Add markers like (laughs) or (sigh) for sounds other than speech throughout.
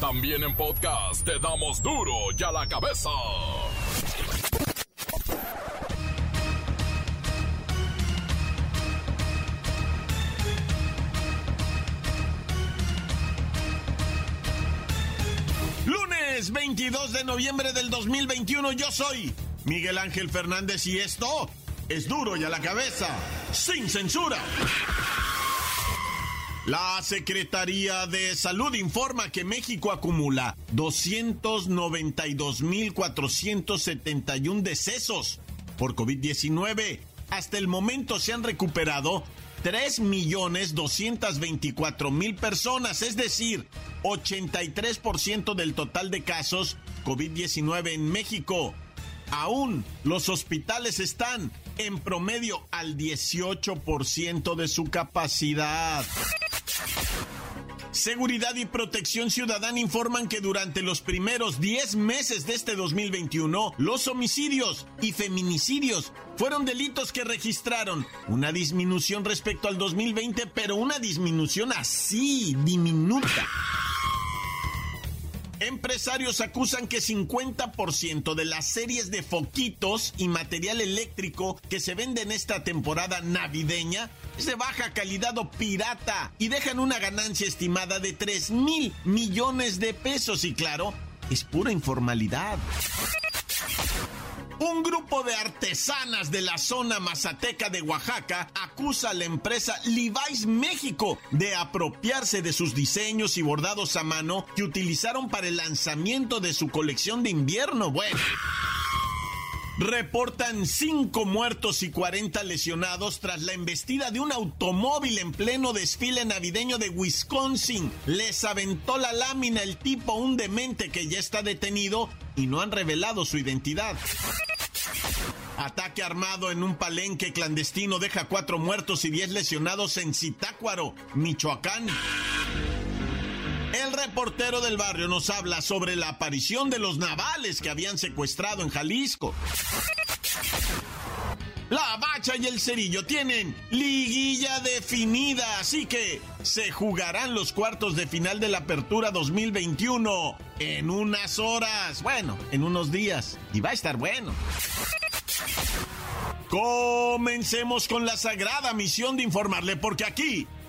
También en podcast te damos duro y a la cabeza. Lunes 22 de noviembre del 2021 yo soy Miguel Ángel Fernández y esto es duro y a la cabeza, sin censura. La Secretaría de Salud informa que México acumula 292.471 decesos por COVID-19. Hasta el momento se han recuperado 3.224.000 personas, es decir, 83% del total de casos COVID-19 en México. Aún los hospitales están en promedio al 18% de su capacidad. Seguridad y Protección Ciudadana informan que durante los primeros 10 meses de este 2021, los homicidios y feminicidios fueron delitos que registraron una disminución respecto al 2020, pero una disminución así, diminuta. Empresarios acusan que 50% de las series de foquitos y material eléctrico que se venden esta temporada navideña es de baja calidad o pirata y dejan una ganancia estimada de 3 mil millones de pesos y claro, es pura informalidad. Un grupo de artesanas de la zona mazateca de Oaxaca acusa a la empresa Levi's México de apropiarse de sus diseños y bordados a mano que utilizaron para el lanzamiento de su colección de invierno. Bueno. Reportan 5 muertos y 40 lesionados tras la embestida de un automóvil en pleno desfile navideño de Wisconsin. Les aventó la lámina el tipo, un demente que ya está detenido y no han revelado su identidad. Ataque armado en un palenque clandestino deja cuatro muertos y diez lesionados en Zitácuaro, Michoacán. El reportero del barrio nos habla sobre la aparición de los navales que habían secuestrado en Jalisco. La Bacha y el Cerillo tienen liguilla definida, así que se jugarán los cuartos de final de la Apertura 2021 en unas horas, bueno, en unos días, y va a estar bueno. Comencemos con la sagrada misión de informarle, porque aquí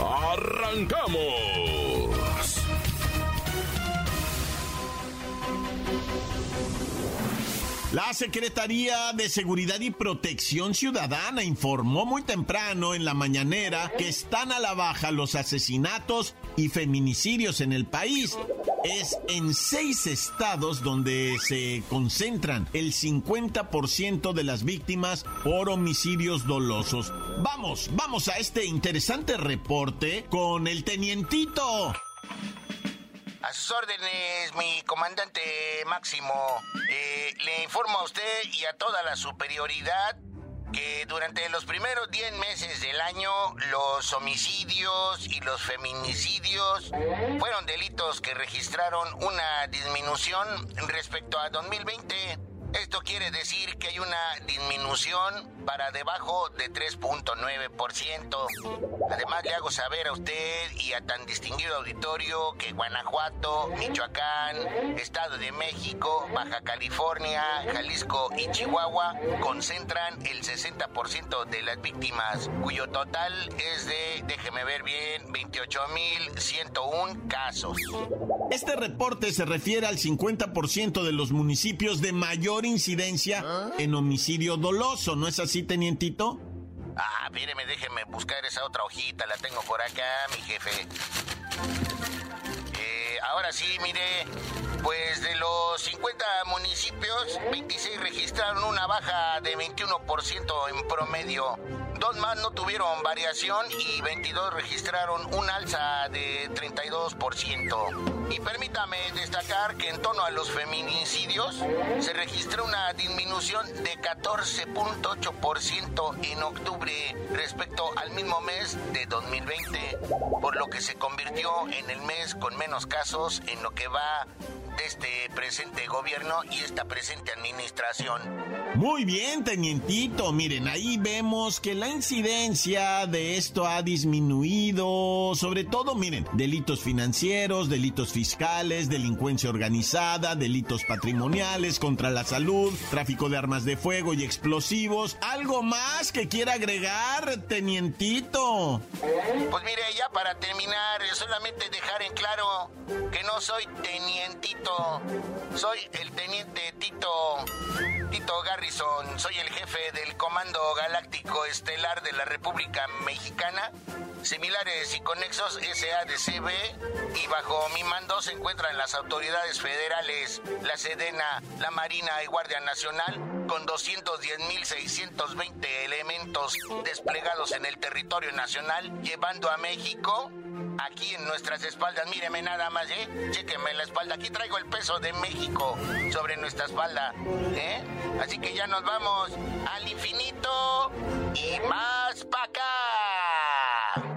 ¡Arrancamos! La Secretaría de Seguridad y Protección Ciudadana informó muy temprano en la mañanera que están a la baja los asesinatos y feminicidios en el país. Es en seis estados donde se concentran el 50% de las víctimas por homicidios dolosos. Vamos, vamos a este interesante reporte con el tenientito. A sus órdenes, mi comandante máximo. Eh, le informo a usted y a toda la superioridad que durante los primeros 10 meses del año los homicidios y los feminicidios fueron delitos que registraron una disminución respecto a 2020. Esto quiere decir que hay una disminución para debajo de 3.9%. Además le hago saber a usted y a tan distinguido auditorio que Guanajuato, Michoacán, Estado de México, Baja California, Jalisco y Chihuahua concentran el 60% de las víctimas, cuyo total es de, déjeme ver bien, 28.101 casos. Este reporte se refiere al 50% de los municipios de mayor incidencia en homicidio doloso, ¿no es así, tenientito? Ah, míreme, déjeme buscar esa otra hojita, la tengo por acá, mi jefe. Eh, ahora sí, mire, pues de los 50 municipios, 26 registraron una baja de 21% en promedio Dos más no tuvieron variación y 22 registraron un alza de 32%. Y permítame destacar que en torno a los feminicidios se registró una disminución de 14.8% en octubre respecto al mismo mes de 2020, por lo que se convirtió en el mes con menos casos en lo que va de este presente gobierno y esta presente administración. Muy bien, tenientito. Miren, ahí vemos que la incidencia de esto ha disminuido. Sobre todo, miren, delitos financieros, delitos fiscales, delincuencia organizada, delitos patrimoniales contra la salud, tráfico de armas de fuego y explosivos. ¿Algo más que quiera agregar, tenientito? Pues mire, ya para terminar, solamente dejar en claro que no soy tenientito soy el teniente Tito, Tito Soy el jefe del Comando Galáctico Estelar de la República Mexicana. Similares y conexos SADCB y bajo mi mando se encuentran las autoridades federales, la Sedena, la Marina y Guardia Nacional, con 210.620 elementos desplegados en el territorio nacional, llevando a México aquí en nuestras espaldas. Míreme nada más, ¿eh? Chéqueme la espalda. Aquí traigo el peso de México sobre nuestra espalda, ¿eh? Así que ya nos vamos al infinito y más para acá.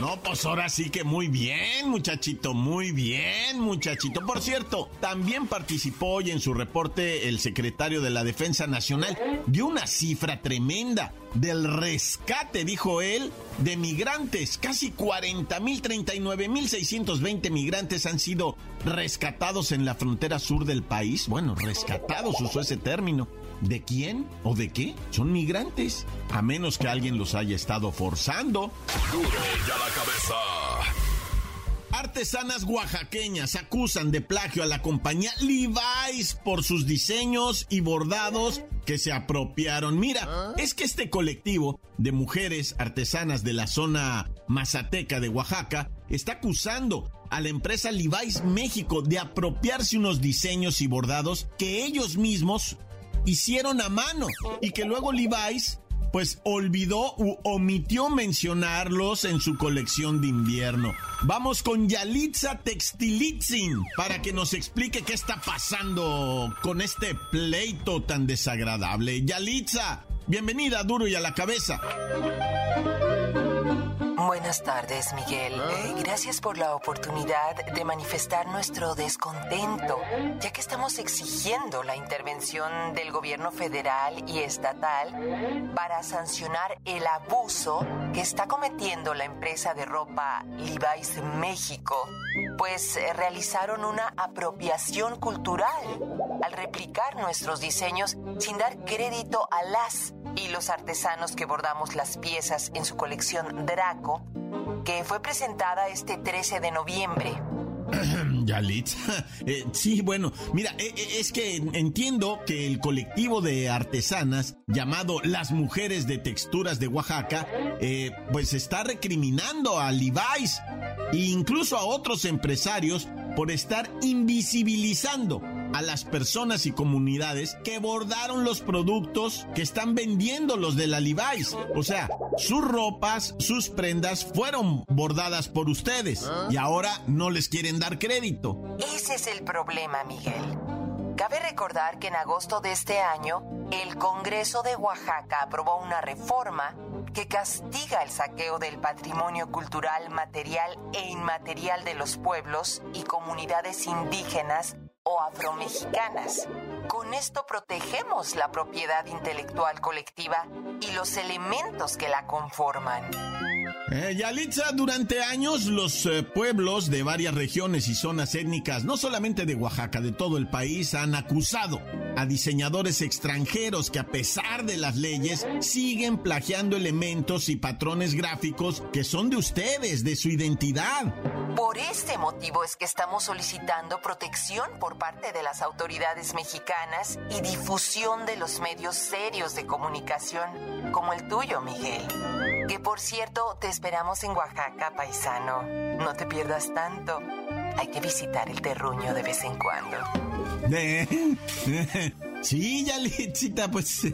No, pues ahora sí que muy bien, muchachito, muy bien, muchachito. Por cierto, también participó hoy en su reporte el secretario de la Defensa Nacional. Dio una cifra tremenda del rescate, dijo él, de migrantes. Casi 40 mil, 39 mil 620 migrantes han sido rescatados en la frontera sur del país. Bueno, rescatados, usó ese término. ¿De quién o de qué? Son migrantes. A menos que alguien los haya estado forzando. Duro ya la cabeza. Artesanas oaxaqueñas acusan de plagio a la compañía Levi's por sus diseños y bordados que se apropiaron. Mira, es que este colectivo de mujeres artesanas de la zona mazateca de Oaxaca está acusando a la empresa Levi's México de apropiarse unos diseños y bordados que ellos mismos hicieron a mano y que luego Levi's pues olvidó u omitió mencionarlos en su colección de invierno. Vamos con Yalitza Textilitzin para que nos explique qué está pasando con este pleito tan desagradable. Yalitza, bienvenida Duro y a la cabeza. Buenas tardes, Miguel. ¿Ah? Eh, gracias por la oportunidad de manifestar nuestro descontento, ya que estamos exigiendo la intervención del gobierno federal y estatal para sancionar el abuso que está cometiendo la empresa de ropa Levi's México, pues eh, realizaron una apropiación cultural al replicar nuestros diseños sin dar crédito a las y los artesanos que bordamos las piezas en su colección Draco, que fue presentada este 13 de noviembre. (clears throat) Yalit. (laughs) Eh, sí, bueno, mira, eh, eh, es que entiendo que el colectivo de artesanas llamado Las Mujeres de Texturas de Oaxaca, pues está recriminando a Levi's e incluso a otros empresarios por estar invisibilizando a las personas y comunidades que bordaron los productos que están vendiendo los de la. O sea, sus ropas, sus prendas fueron bordadas por ustedes y ahora no les quieren dar crédito. Ese es el problema, Miguel. Cabe recordar que en agosto de este año, el Congreso de Oaxaca aprobó una reforma que castiga el saqueo del patrimonio cultural material e inmaterial de los pueblos y comunidades indígenas o afromexicanas. Con esto protegemos la propiedad intelectual colectiva y los elementos que la conforman. Eh, Yalitza, durante años los eh, pueblos de varias regiones y zonas étnicas, no solamente de Oaxaca, de todo el país, han acusado a diseñadores extranjeros que a pesar de las leyes siguen plagiando elementos y patrones gráficos que son de ustedes, de su identidad. Por este motivo es que estamos solicitando protección por parte de las autoridades mexicanas y difusión de los medios serios de comunicación, como el tuyo, Miguel. Que por cierto, te esperamos en Oaxaca, paisano. No te pierdas tanto. Hay que visitar el terruño de vez en cuando. (laughs) sí, Yalitzita, pues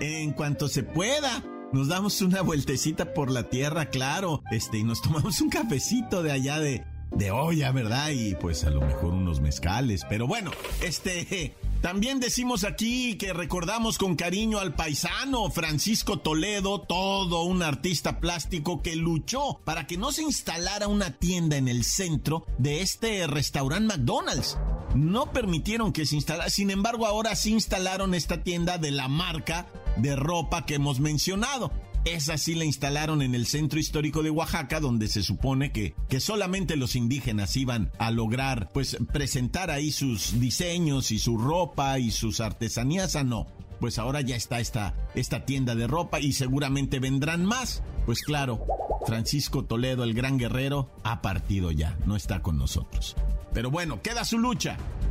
en cuanto se pueda. nos damos una vueltecita por la tierra, claro, este, y nos tomamos un cafecito de allá de, de olla, ¿verdad? Y pues a lo mejor unos mezcales, pero bueno, este, también decimos aquí que recordamos con cariño al paisano Francisco Toledo, todo un artista plástico que luchó para que no se instalara una tienda en el centro de este restaurante McDonald's. No permitieron que se instalara, sin embargo ahora sí instalaron esta tienda de la marca de ropa que hemos mencionado. Esa sí la instalaron en el centro histórico de Oaxaca, donde se supone que, que solamente los indígenas iban a lograr, pues, presentar ahí sus diseños y su ropa y sus artesanías. Ah, no. Pues ahora ya está esta, esta tienda de ropa y seguramente vendrán más. Pues claro, Francisco Toledo, el gran guerrero, ha partido ya, no está con nosotros. Pero bueno, queda su lucha.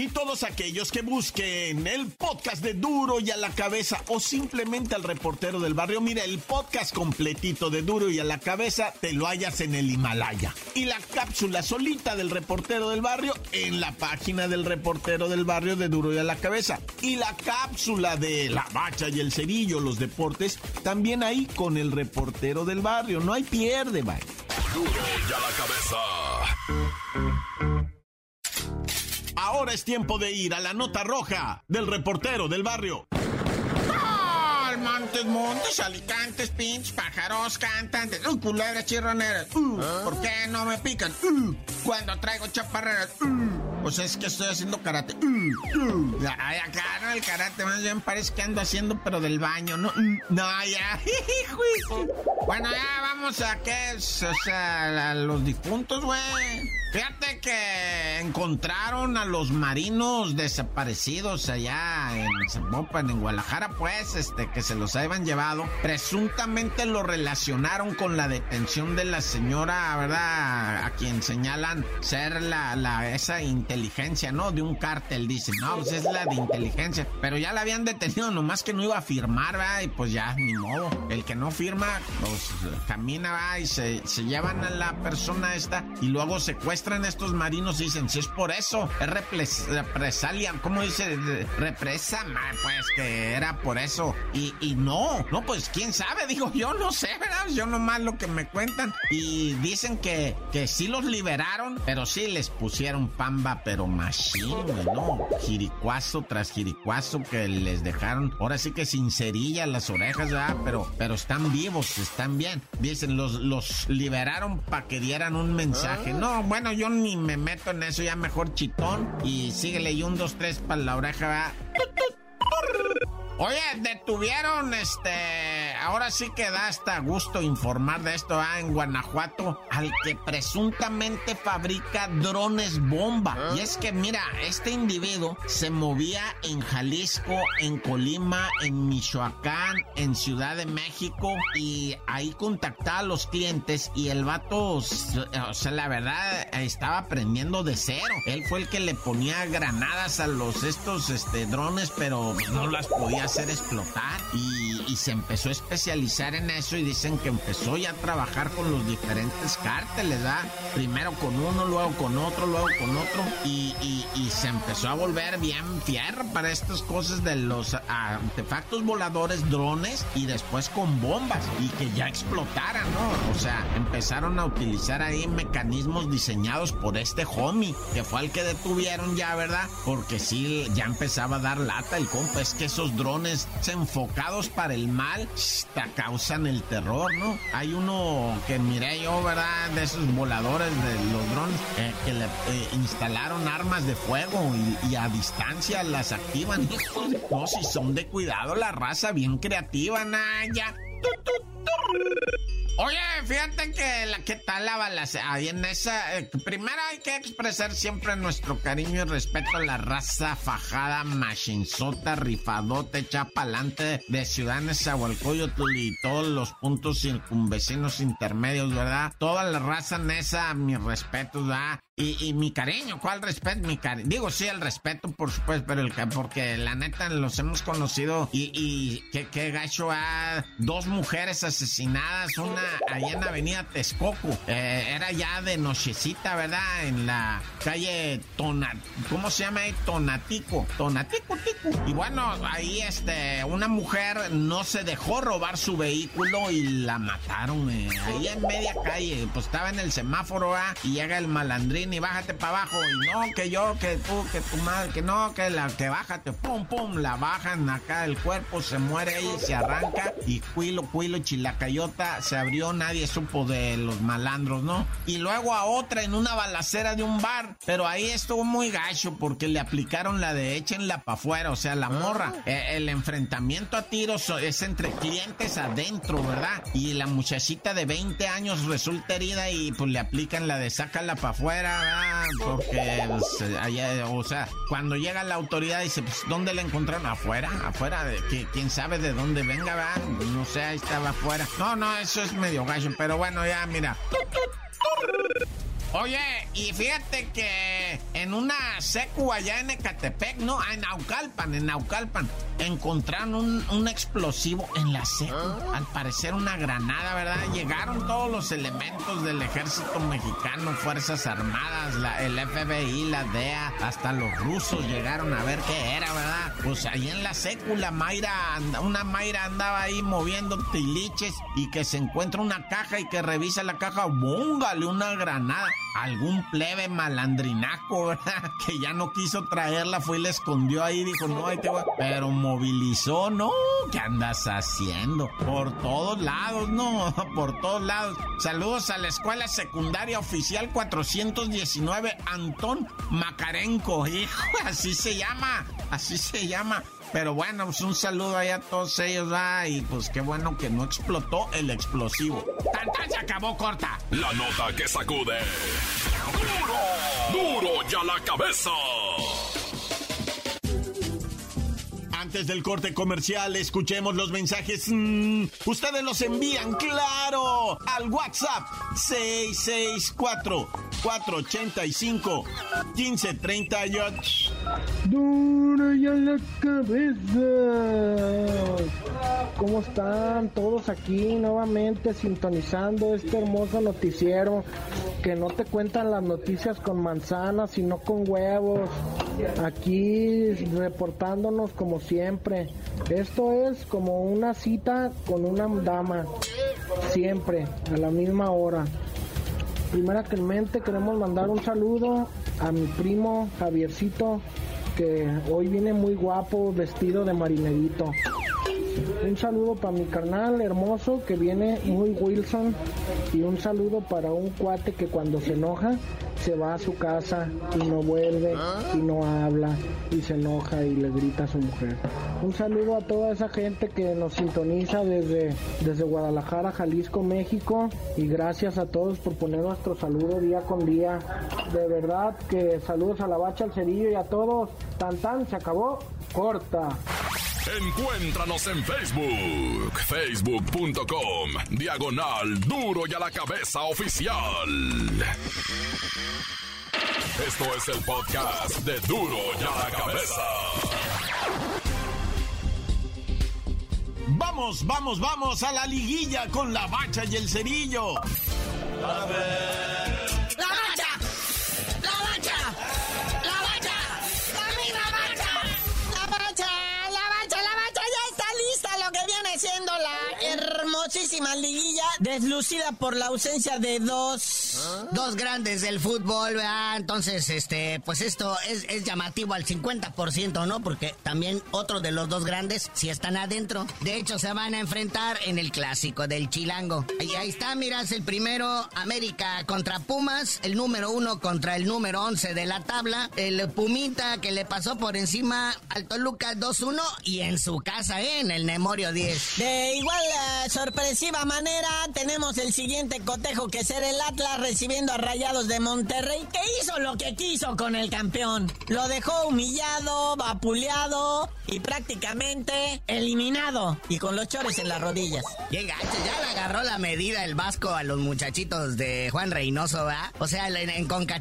Y todos aquellos que busquen el podcast de Duro y a la cabeza o simplemente al reportero del barrio, mira, el podcast completito de Duro y a la cabeza te lo hallas en el Himalaya. Y la cápsula solita del reportero del barrio en la página del reportero del barrio de Duro y a la cabeza. Y la cápsula de la bacha y el cerillo, los deportes, también ahí con el reportero del barrio. No hay pierde, bye. Duro y a la Ahora es tiempo de ir a la nota roja del reportero del barrio. Montes, montes, alicantes, pinches, pájaros, cantantes, uh, culebras chirroneras. Uh, ¿Por qué no me pican? Uh, cuando traigo chaparreras. Uh, pues es que estoy haciendo karate. Uh, uh. Ay, acá no el karate, más bien parece que ando haciendo, pero del baño, ¿no? No, ya. (laughs) bueno, ya vamos a qué es, o sea, a los difuntos, güey. Fíjate que encontraron a los marinos desaparecidos allá en Guadalajara, pues, este, que se los habían llevado. Presuntamente lo relacionaron con la detención de la señora, ¿verdad? A quien señalan ser la, la, esa inteligencia, ¿no? De un cártel, dicen. No, pues es la de inteligencia. Pero ya la habían detenido, nomás que no iba a firmar, ¿verdad? Y pues ya, ni modo. El que no firma, pues camina, ¿verdad? Y se, se llevan a la persona esta y luego secuestran estos marinos y dicen, si es por eso, es represalia, ¿cómo dice? Represa, pues que era por eso. Y, y no, no, pues quién sabe, (laughs) digo, yo no sé, ¿verdad? Yo nomás lo que me cuentan. Y dicen que, que sí los liberaron, pero sí les pusieron pamba, pero machine, ¿no? Jiricuazo tras jiricuazo que les dejaron, ahora sí que sin cerilla las orejas, ¿verdad? Pero, pero están vivos, están bien. Dicen, los, los liberaron para que dieran un mensaje. No, bueno, yo ni me meto en eso, ya mejor chitón. Y síguele y un, dos, tres para la oreja. Oye, detuvieron este. Ahora sí que da hasta gusto informar de esto ah, en Guanajuato al que presuntamente fabrica drones bomba. ¿Ah? Y es que, mira, este individuo se movía en Jalisco, en Colima, en Michoacán, en Ciudad de México y ahí contactaba a los clientes y el vato, o sea, la verdad, estaba aprendiendo de cero. Él fue el que le ponía granadas a los estos este, drones, pero no las podía hacer explotar y, y, se empezó a especializar en eso y dicen que empezó ya a trabajar con los diferentes cárteles, ¿verdad? Primero con uno, luego con otro, luego con otro y, y, y se empezó a volver bien fierro para estas cosas de los artefactos voladores, drones y después con bombas y que ya explotaran, ¿no? O sea, empezaron a utilizar ahí mecanismos diseñados por este homie, que fue el que detuvieron ya, ¿verdad? Porque sí, ya empezaba a dar lata el compa, es que esos drones enfocados para el mal causan el terror, ¿no? Hay uno que miré yo, ¿verdad? De esos voladores de los drones eh, que le eh, instalaron armas de fuego y, a distancia las activan. No, si son de cuidado la raza, bien creativa, Naya. Oye, fíjate que la que tal la balacera, ahí en esa, eh, primero hay que expresar siempre nuestro cariño y respeto a la raza fajada, machinzota, rifadote, chapalante de Ciudad Nezahualcóyotl y todos los puntos circunvecinos intermedios, ¿verdad? Toda la raza nesa, mis respetos, ¿verdad? Y, mi cariño, ¿cuál respeto? Mi cariño. Digo, sí, el respeto, por supuesto, pero el porque la neta los hemos conocido y, y qué, gacho a dos mujeres asesinadas, una allá en Avenida Texcoco. Eh, era ya de nochecita, ¿verdad? En la calle Tona, ¿cómo se llama ahí? Tonatico. Tonatico, tico. Y bueno, ahí este, una mujer no se dejó robar su vehículo y la mataron. Eh, ahí en media calle, pues estaba en el semáforo, ¿ah? Y llega el malandrín y bájate para abajo. Y no, que yo, que tú, que tu madre, que no, que la que bájate, pum, pum, la bajan acá, el cuerpo se muere ahí, se arranca. Y cuilo, cuilo, chilacayota, se abrió, nadie supo de los malandros, ¿no? Y luego a otra en una balacera de un bar. Pero ahí estuvo muy gacho porque le aplicaron la de échenla para afuera, o sea, la morra. Eh, el enfrentamiento a tiros es entre clientes adentro, ¿verdad? Y la muchachita de 20 años resulta herida y pues le aplican la de sácala para afuera porque pues, allá, o sea, cuando llega la autoridad dice, pues, ¿dónde la encontraron? Afuera, afuera, que quién sabe de dónde venga, ¿verdad? No sé, ahí estaba afuera. No, no, eso es medio gallo, pero bueno, ya, mira. Oye, y fíjate que en una secu allá en Ecatepec, no, en Naucalpan, en Naucalpan, encontraron un, explosivo en la secu. Ah. Al parecer una granada, ¿verdad? Llegaron todos los elementos del ejército mexicano, Fuerzas Armadas, la, el FBI, la DEA, hasta los rusos llegaron a ver qué era, ¿verdad? Pues ahí en la secu, la Mayra, una Mayra andaba ahí moviendo tiliches y que se encuentra una caja y que revisa la caja, ¡búngale! Una granada algún plebe malandrinaco, ¿verdad? (laughs) Que ya no quiso traerla, fue y la escondió ahí, dijo, no. Pero movilizó, no, ¿qué andas haciendo? Por todos lados, no, (laughs) por todos lados. Saludos a la escuela secundaria oficial 419, Antón Macarenco, hijo, así se llama, así se llama. Pero bueno, pues un saludo ahí a todos ellos, va. Y pues qué bueno que no explotó el explosivo. ¡Tan, se acabó corta! La nota que sacude. ¡Duro! ¡Duro ya la cabeza! Antes del corte comercial, escuchemos los mensajes. Mm, ustedes los envían, claro, al WhatsApp 664 485 1538. Duro y a la cabeza. ¿Cómo están todos aquí nuevamente sintonizando este hermoso noticiero que no te cuentan las noticias con manzanas, sino con huevos? Aquí reportándonos como siempre. Esto es como una cita con una dama, siempre, a la misma hora. mente queremos mandar un saludo a mi primo Javiercito, que hoy viene muy guapo, vestido de marinerito. Un saludo para mi carnal hermoso que viene muy Wilson y un saludo para un cuate que cuando se enoja se va a su casa y no vuelve y no habla y se enoja y le grita a su mujer. Un saludo a toda esa gente que nos sintoniza desde, desde Guadalajara, Jalisco, México y gracias a todos por poner nuestro saludo día con día. De verdad que saludos a la bacha, al cerillo y a todos. Tan tan, se acabó, corta. Encuéntranos en Facebook, facebook.com, diagonal duro y a la cabeza oficial. Esto es el podcast de duro y a la cabeza. Vamos, vamos, vamos a la liguilla con la bacha y el cerillo. A ver. Hermosísima liguilla deslucida por la ausencia de dos, ¿Ah? dos grandes del fútbol, ¿verdad? Entonces, este, pues esto es, es, llamativo al 50%, ¿no? Porque también otros de los dos grandes sí están adentro. De hecho, se van a enfrentar en el clásico del Chilango. Y ahí está, miras, el primero, América contra Pumas, el número uno contra el número 11 de la tabla, el Pumita que le pasó por encima al Toluca 2-1 y en su casa, ¿eh? En el Nemorio 10. De igual sorpresiva manera tenemos el siguiente cotejo que ser el Atlas recibiendo a Rayados de Monterrey que hizo lo que quiso con el campeón. Lo dejó humillado, vapuleado y prácticamente eliminado y con los chores en las rodillas. Llega, ya le agarró la medida el Vasco a los muchachitos de Juan Reynoso, ¿verdad? O sea, en, en Conca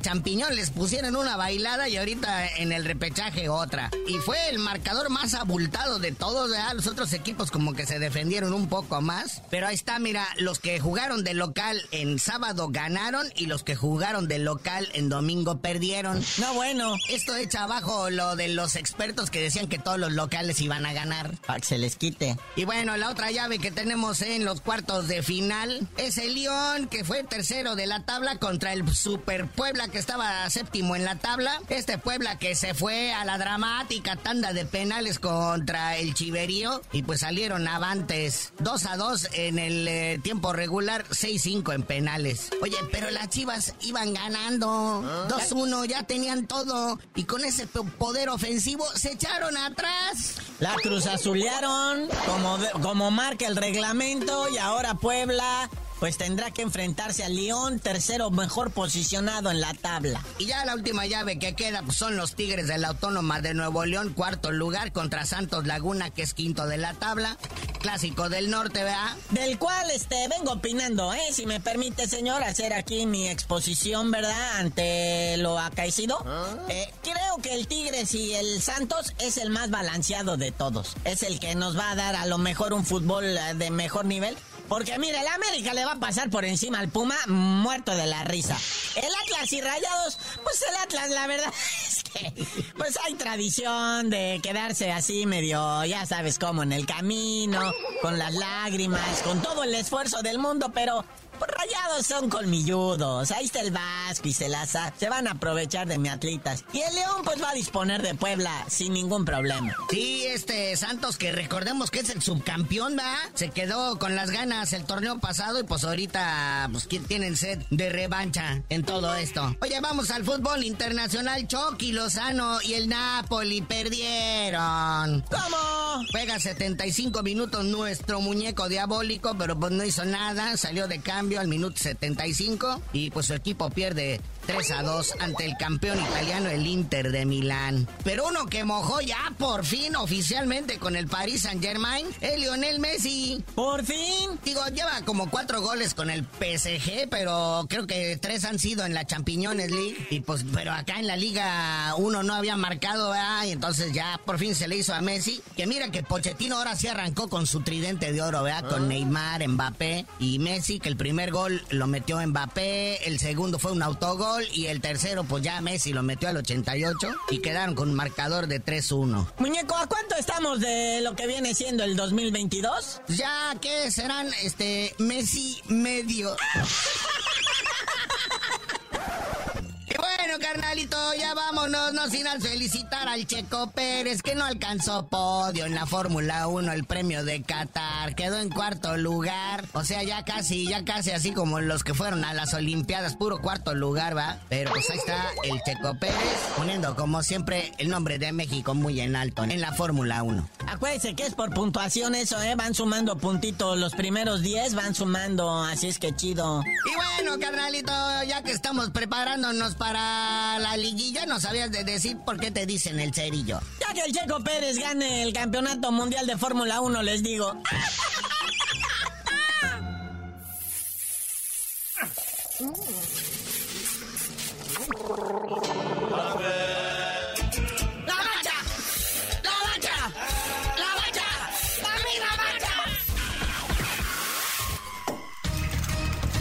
les pusieron una bailada y ahorita en el repechaje otra. Y fue el marcador más abultado de todos, ¿verdad? Los otros equipos como que se defendieron un poco más. Pero ahí está, mira, los que jugaron de local en sábado ganaron y los que jugaron de local en domingo perdieron. No, bueno. Esto echa abajo lo de los expertos que decían que todos los locales iban a ganar. Para que se les quite. Y bueno, la otra llave que tenemos en los cuartos de final es el León, que fue tercero de la tabla contra el Super Puebla, que estaba séptimo en la tabla. Este Puebla que se fue a la dramática tanda de penales contra el Chiverío y pues salieron avantes 2 a 2 en el eh, tiempo regular, 6-5 en penales. Oye, pero las Chivas iban ganando 2-1, ya tenían todo y con ese poder ofensivo se echaron atrás. La Cruz Azulearon como, como marca el reglamento y ahora Puebla pues tendrá que enfrentarse al León, tercero mejor posicionado en la tabla. Y ya la última llave que queda pues, son los Tigres de la Autónoma de Nuevo León, cuarto lugar contra Santos Laguna, que es quinto de la tabla. Clásico del norte, ¿verdad? Del cual este vengo opinando, ¿eh? Si me permite, señor, hacer aquí mi exposición, ¿verdad? Ante lo acaecido. Eh, creo que el Tigres y el Santos es el más balanceado de todos. Es el que nos va a dar a lo mejor un fútbol eh, de mejor nivel. Porque mire, el América le va a pasar por encima al Puma muerto de la risa. El Atlas y Rayados, pues el Atlas, la verdad (laughs) es que pues hay tradición de quedarse así medio, ya sabes cómo, en el camino, con las lágrimas, con todo el esfuerzo del mundo, pero pues rayados son colmilludos. Ahí está el Vasco y Celaza. Se van a aprovechar de mi atletas. Y el León pues va a disponer de Puebla sin ningún problema. Sí, este Santos que recordemos que es el subcampeón, ¿va? Se quedó con las ganas el torneo pasado y pues ahorita pues tienen sed de revancha en todo esto. Oye, vamos al fútbol internacional. Chucky Lozano y el Napoli perdieron. ¿Cómo? Juega 75 minutos nuestro muñeco diabólico, pero pues no hizo nada, salió de cambio al minuto 75 y pues su equipo pierde 3 a 2 ante el campeón italiano, el Inter de Milán. Pero uno que mojó ya por fin oficialmente con el Paris Saint Germain es Lionel Messi. ¿Por fin? Digo, lleva como cuatro goles con el PSG, pero creo que tres han sido en la Champions League. Y pues, pero acá en la Liga uno no había marcado, ¿verdad? Y entonces ya por fin se le hizo a Messi. Que mira que Pochettino ahora sí arrancó con su tridente de oro, ¿verdad? Con Neymar, Mbappé y Messi, que el primer gol lo metió Mbappé, el segundo fue un autogol y el tercero, pues ya Messi lo metió al 88 y quedaron con un marcador de 3-1. Muñeco, ¿a cuánto estamos de lo que viene siendo el 2022? Ya que serán, este, Messi medio. Carnalito, ya vámonos, no sin al felicitar al Checo Pérez, que no alcanzó podio en la Fórmula 1, el premio de Qatar, quedó en cuarto lugar, o sea, ya casi, ya casi así como los que fueron a las Olimpiadas, puro cuarto lugar, ¿va? Pero pues ahí está el Checo Pérez, poniendo como siempre el nombre de México muy en alto en la Fórmula 1. Acuérdense que es por puntuación eso, ¿eh? Van sumando puntitos, los primeros 10 van sumando, así es que chido. Y bueno, carnalito, ya que estamos preparándonos para la liguilla, no sabías de decir por qué te dicen el cerillo. Ya que el Checo Pérez gane el campeonato mundial de Fórmula 1, les digo. (laughs)